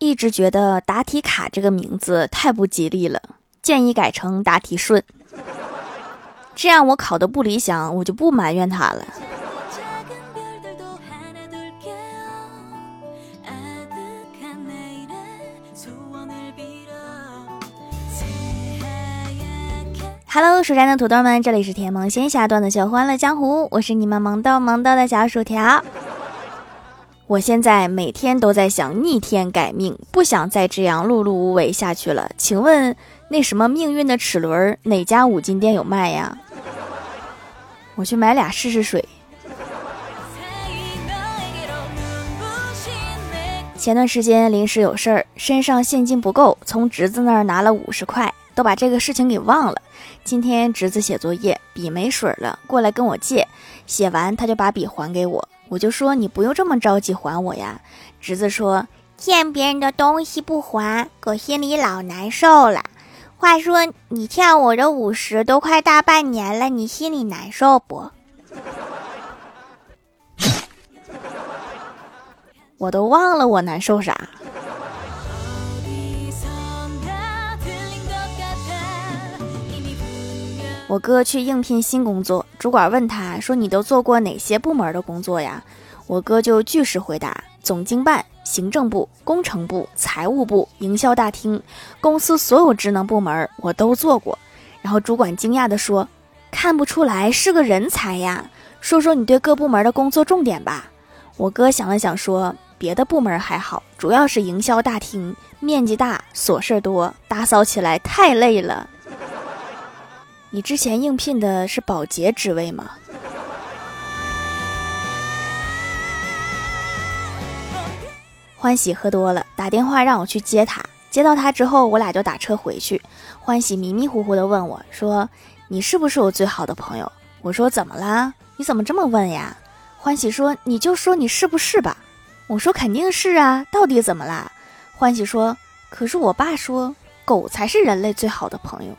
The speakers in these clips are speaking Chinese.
一直觉得答题卡这个名字太不吉利了，建议改成答题顺。这样我考的不理想，我就不埋怨他了。Hello，蜀山的土豆们，这里是甜萌仙侠段的小欢乐江湖，我是你们萌豆萌豆的小薯条。我现在每天都在想逆天改命，不想再这样碌碌无为下去了。请问那什么命运的齿轮哪家五金店有卖呀？我去买俩试试水。前段时间临时有事儿，身上现金不够，从侄子那儿拿了五十块，都把这个事情给忘了。今天侄子写作业，笔没水了，过来跟我借。写完他就把笔还给我，我就说你不用这么着急还我呀。侄子说欠别人的东西不还，我心里老难受了。话说你欠我这五十都快大半年了，你心里难受不？我都忘了我难受啥。我哥去应聘新工作，主管问他说：“你都做过哪些部门的工作呀？”我哥就据实回答：“总经办、行政部、工程部、财务部、营销大厅，公司所有职能部门我都做过。”然后主管惊讶地说：“看不出来是个人才呀，说说你对各部门的工作重点吧。”我哥想了想说：“别的部门还好，主要是营销大厅面积大，琐事多，打扫起来太累了。”你之前应聘的是保洁职位吗？欢喜喝多了，打电话让我去接他。接到他之后，我俩就打车回去。欢喜迷迷糊糊的问我说：“你是不是我最好的朋友？”我说：“怎么啦？你怎么这么问呀？”欢喜说：“你就说你是不是吧。”我说：“肯定是啊，到底怎么啦？”欢喜说：“可是我爸说，狗才是人类最好的朋友。”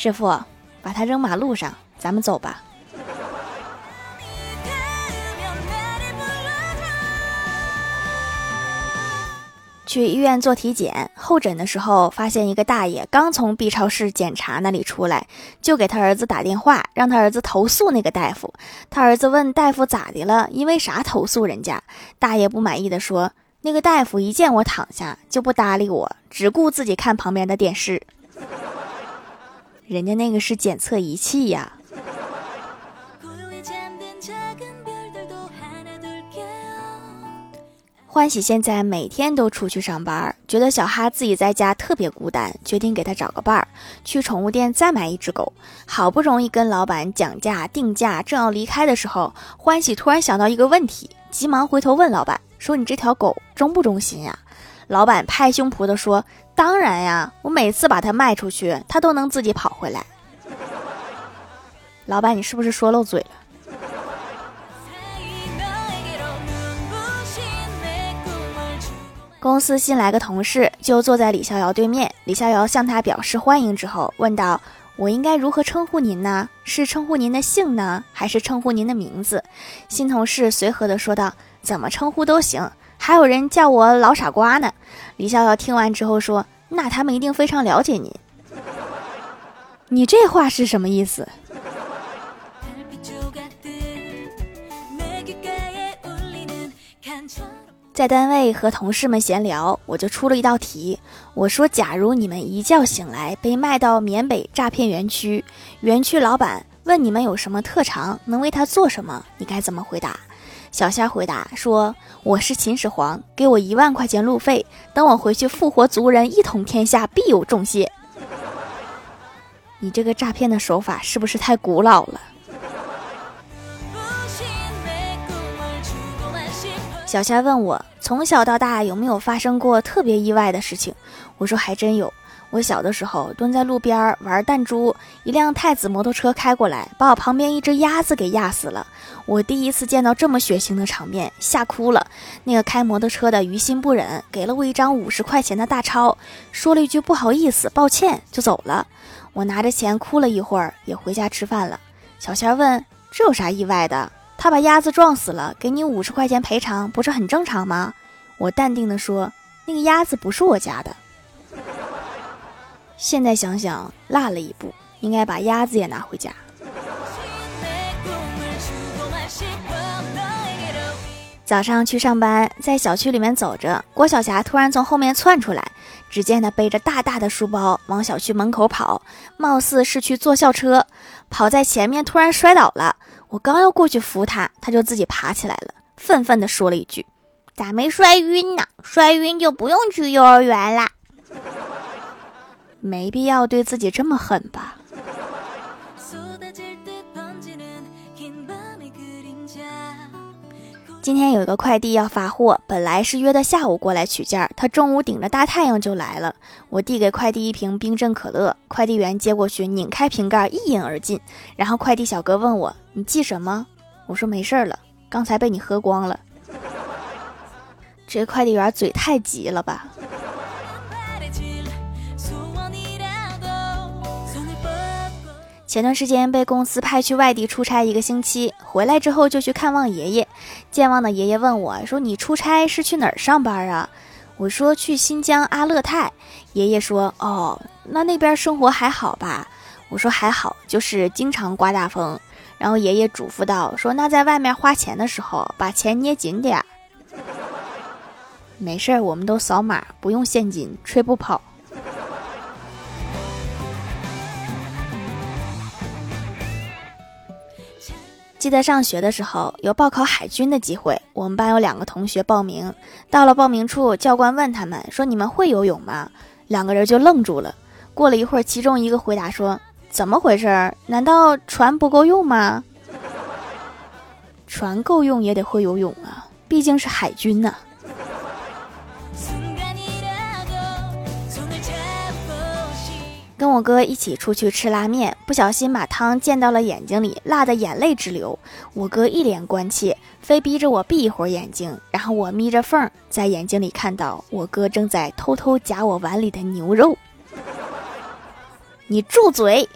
师傅，把它扔马路上，咱们走吧。去医院做体检，候诊的时候发现一个大爷刚从 B 超室检查那里出来，就给他儿子打电话，让他儿子投诉那个大夫。他儿子问大夫咋的了？因为啥投诉人家？大爷不满意的说：“那个大夫一见我躺下就不搭理我，只顾自己看旁边的电视。”人家那个是检测仪器呀。欢喜现在每天都出去上班，觉得小哈自己在家特别孤单，决定给他找个伴儿，去宠物店再买一只狗。好不容易跟老板讲价定价，正要离开的时候，欢喜突然想到一个问题，急忙回头问老板说：“你这条狗忠不忠心呀？”老板拍胸脯的说。当然呀，我每次把它卖出去，它都能自己跑回来。老板，你是不是说漏嘴了？公司新来个同事，就坐在李逍遥对面。李逍遥向他表示欢迎之后，问道：“我应该如何称呼您呢？是称呼您的姓呢，还是称呼您的名字？”新同事随和的说道：“怎么称呼都行。”还有人叫我老傻瓜呢。李逍遥听完之后说：“那他们一定非常了解你。”你这话是什么意思？在单位和同事们闲聊，我就出了一道题。我说：“假如你们一觉醒来被卖到缅北诈骗园区，园区老板问你们有什么特长，能为他做什么，你该怎么回答？”小虾回答说：“我是秦始皇，给我一万块钱路费，等我回去复活族人，一统天下，必有重谢。”你这个诈骗的手法是不是太古老了？小虾问我，从小到大有没有发生过特别意外的事情？我说还真有。我小的时候蹲在路边玩弹珠，一辆太子摩托车开过来，把我旁边一只鸭子给压死了。我第一次见到这么血腥的场面，吓哭了。那个开摩托车的于心不忍，给了我一张五十块钱的大钞，说了一句不好意思、抱歉就走了。我拿着钱哭了一会儿，也回家吃饭了。小仙儿问：“这有啥意外的？他把鸭子撞死了，给你五十块钱赔偿，不是很正常吗？我淡定地说：“那个鸭子不是我家的。”现在想想，落了一步，应该把鸭子也拿回家。早上去上班，在小区里面走着，郭晓霞突然从后面窜出来。只见她背着大大的书包往小区门口跑，貌似是去坐校车。跑在前面突然摔倒了，我刚要过去扶她，她就自己爬起来了，愤愤地说了一句：“咋没摔晕呢？摔晕就不用去幼儿园啦。”没必要对自己这么狠吧。今天有一个快递要发货，本来是约的下午过来取件，他中午顶着大太阳就来了。我递给快递一瓶冰镇可乐，快递员接过去，拧开瓶盖一饮而尽。然后快递小哥问我：“你寄什么？”我说：“没事了，刚才被你喝光了。”这快递员嘴太急了吧？前段时间被公司派去外地出差一个星期，回来之后就去看望爷爷。健忘的爷爷问我说：“你出差是去哪儿上班啊？”我说：“去新疆阿勒泰。”爷爷说：“哦，那那边生活还好吧？”我说：“还好，就是经常刮大风。”然后爷爷嘱咐道：“说那在外面花钱的时候，把钱捏紧点儿。”没事儿，我们都扫码，不用现金，吹不跑。记得上学的时候有报考海军的机会，我们班有两个同学报名。到了报名处，教官问他们说：“你们会游泳吗？”两个人就愣住了。过了一会儿，其中一个回答说：“怎么回事？难道船不够用吗？”船够用也得会游泳啊，毕竟是海军呐。跟我哥一起出去吃拉面，不小心把汤溅到了眼睛里，辣得眼泪直流。我哥一脸关切，非逼着我闭一会儿眼睛。然后我眯着缝，在眼睛里看到我哥正在偷偷夹我碗里的牛肉。你住嘴！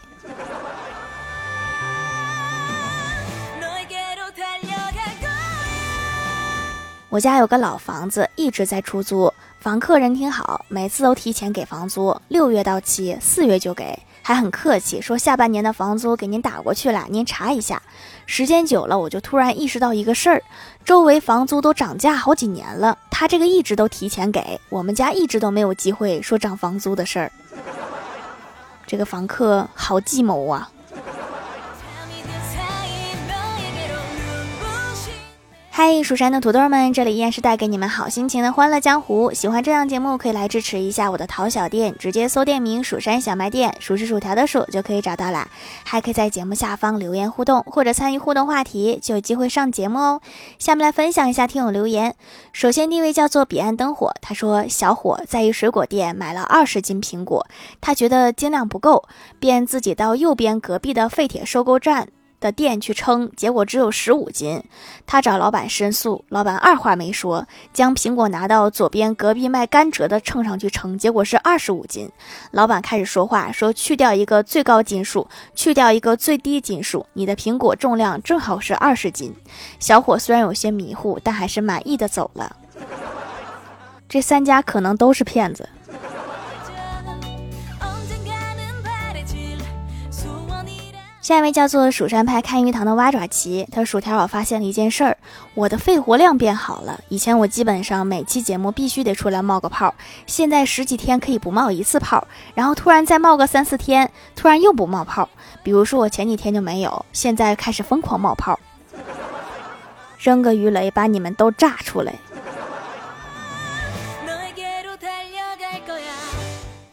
我家有个老房子，一直在出租。房客人挺好，每次都提前给房租，六月到期，四月就给，还很客气，说下半年的房租给您打过去了，您查一下。时间久了，我就突然意识到一个事儿：周围房租都涨价好几年了，他这个一直都提前给我们家，一直都没有机会说涨房租的事儿。这个房客好计谋啊！嗨，蜀山的土豆们，这里依然是带给你们好心情的欢乐江湖。喜欢这档节目，可以来支持一下我的淘小店，直接搜店名“蜀山小卖店”，数是薯条的数就可以找到啦。还可以在节目下方留言互动，或者参与互动话题，就有机会上节目哦。下面来分享一下听友留言。首先第一位叫做彼岸灯火，他说：“小伙在一水果店买了二十斤苹果，他觉得斤量不够，便自己到右边隔壁的废铁收购站。”的店去称，结果只有十五斤。他找老板申诉，老板二话没说，将苹果拿到左边隔壁卖甘蔗的秤上去称，结果是二十五斤。老板开始说话，说去掉一个最高斤数，去掉一个最低斤数，你的苹果重量正好是二十斤。小伙虽然有些迷糊，但还是满意的走了。这三家可能都是骗子。下一位叫做蜀山派看鱼塘的蛙爪奇，他说：“薯条，我发现了一件事儿，我的肺活量变好了。以前我基本上每期节目必须得出来冒个泡，现在十几天可以不冒一次泡，然后突然再冒个三四天，突然又不冒泡。比如说我前几天就没有，现在开始疯狂冒泡，扔个鱼雷把你们都炸出来。”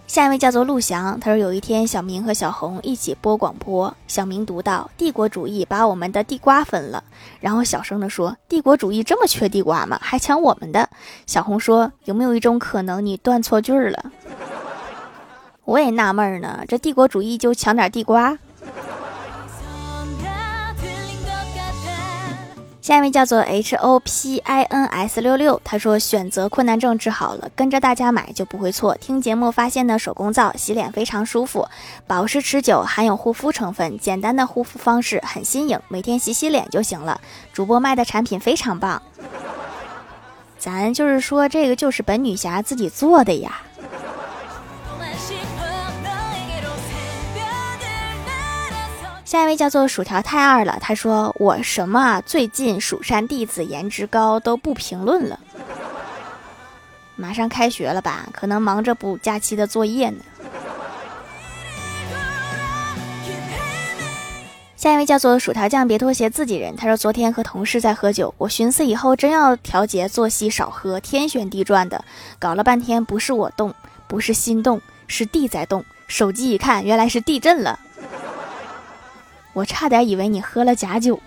下一位叫做陆翔，他说有一天小明和小红一起播广播，小明读到帝国主义把我们的地瓜分了，然后小声的说：“帝国主义这么缺地瓜吗？还抢我们的？”小红说：“有没有一种可能你断错句了？”我也纳闷呢，这帝国主义就抢点地瓜。下一位叫做 H O P I N S 六六，他说选择困难症治好了，跟着大家买就不会错。听节目发现的手工皂洗脸非常舒服，保湿持久，含有护肤成分，简单的护肤方式很新颖，每天洗洗脸就行了。主播卖的产品非常棒，咱就是说这个就是本女侠自己做的呀。下一位叫做薯条太二了，他说我什么？最近蜀山弟子颜值高都不评论了。马上开学了吧？可能忙着补假期的作业呢。下一位叫做薯条酱，别拖鞋，自己人。他说昨天和同事在喝酒，我寻思以后真要调节作息，少喝，天旋地转的，搞了半天不是我动，不是心动，是地在动。手机一看，原来是地震了。我差点以为你喝了假酒。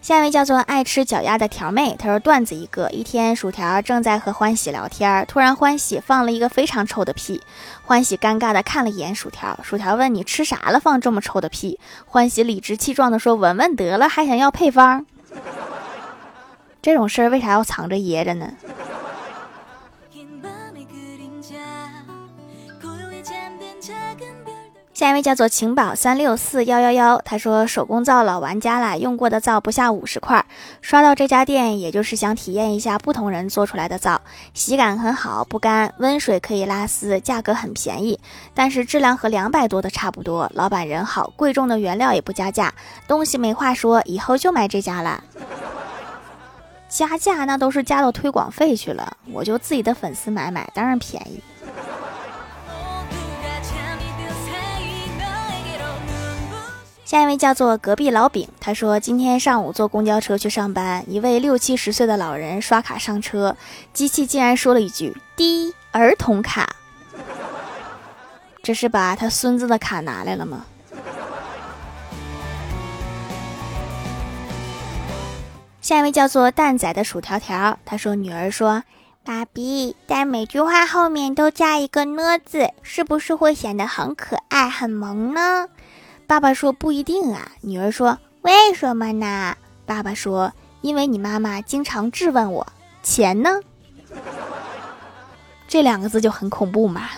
下一位叫做爱吃脚丫的条妹，她说段子一个：一天，薯条正在和欢喜聊天，突然欢喜放了一个非常臭的屁，欢喜尴尬的看了一眼薯条，薯条问你吃啥了放这么臭的屁？欢喜理直气壮的说闻闻得了，还想要配方？这种事儿为啥要藏着掖着呢？下一位叫做晴宝三六四幺幺幺，他说手工皂老玩家了，用过的皂不下五十块，刷到这家店也就是想体验一下不同人做出来的皂，洗感很好，不干，温水可以拉丝，价格很便宜，但是质量和两百多的差不多。老板人好，贵重的原料也不加价，东西没话说，以后就买这家了。加价那都是加到推广费去了，我就自己的粉丝买买，当然便宜。下一位叫做隔壁老饼，他说今天上午坐公交车去上班，一位六七十岁的老人刷卡上车，机器竟然说了一句“滴儿童卡”，这是把他孙子的卡拿来了吗？下一位叫做蛋仔的薯条条，他说女儿说：“爸比，在每句话后面都加一个呢字，是不是会显得很可爱、很萌呢？”爸爸说不一定啊，女儿说为什么呢？爸爸说因为你妈妈经常质问我钱呢，这两个字就很恐怖嘛。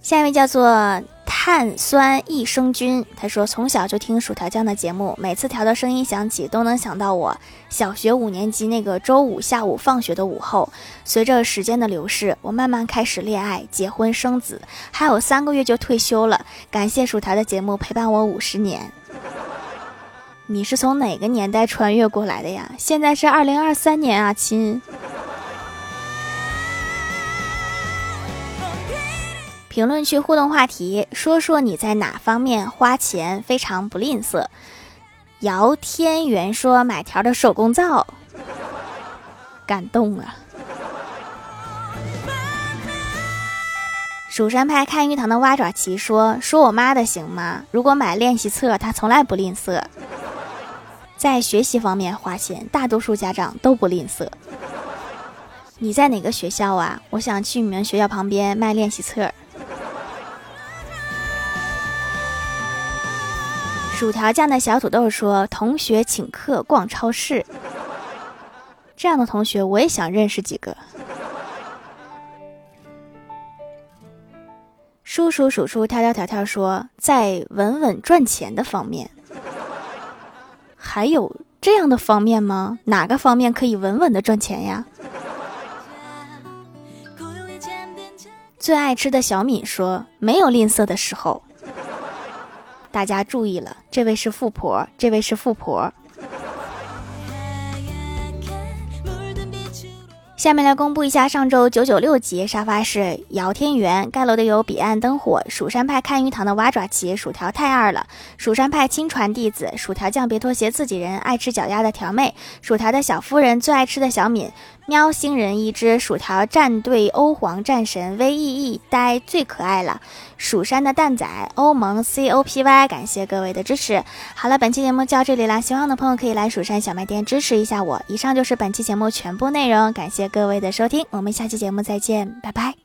下一位叫做。碳酸益生菌，他说从小就听薯条酱的节目，每次调的声音响起，都能想到我小学五年级那个周五下午放学的午后。随着时间的流逝，我慢慢开始恋爱、结婚、生子，还有三个月就退休了。感谢薯条的节目陪伴我五十年。你是从哪个年代穿越过来的呀？现在是二零二三年啊，亲。评论区互动话题：说说你在哪方面花钱非常不吝啬？姚天元说买条的手工皂，感动啊！蜀山派看鱼塘的蛙爪奇说说我妈的行吗？如果买练习册，她从来不吝啬，在学习方面花钱，大多数家长都不吝啬。你在哪个学校啊？我想去你们学校旁边卖练习册。薯条酱的小土豆说：“同学请客逛超市，这样的同学我也想认识几个。”叔叔叔叔跳跳条条说：“在稳稳赚钱的方面，还有这样的方面吗？哪个方面可以稳稳的赚钱呀？”最爱吃的小敏说：“没有吝啬的时候。”大家注意了，这位是富婆，这位是富婆。下面来公布一下上周九九六集沙发是姚天元盖楼的有彼岸灯火、蜀山派看鱼塘的蛙爪奇、薯条太二了、蜀山派亲传弟子、薯条酱别拖鞋自己人、爱吃脚丫的条妹、薯条的小夫人最爱吃的小敏、喵星人一只，薯条战队欧皇战神 V E E 呆最可爱了，蜀山的蛋仔欧盟 C O P Y，感谢各位的支持。好了，本期节目就到这里啦，喜欢的朋友可以来蜀山小卖店支持一下我。以上就是本期节目全部内容，感谢各位的收听，我们下期节目再见，拜拜。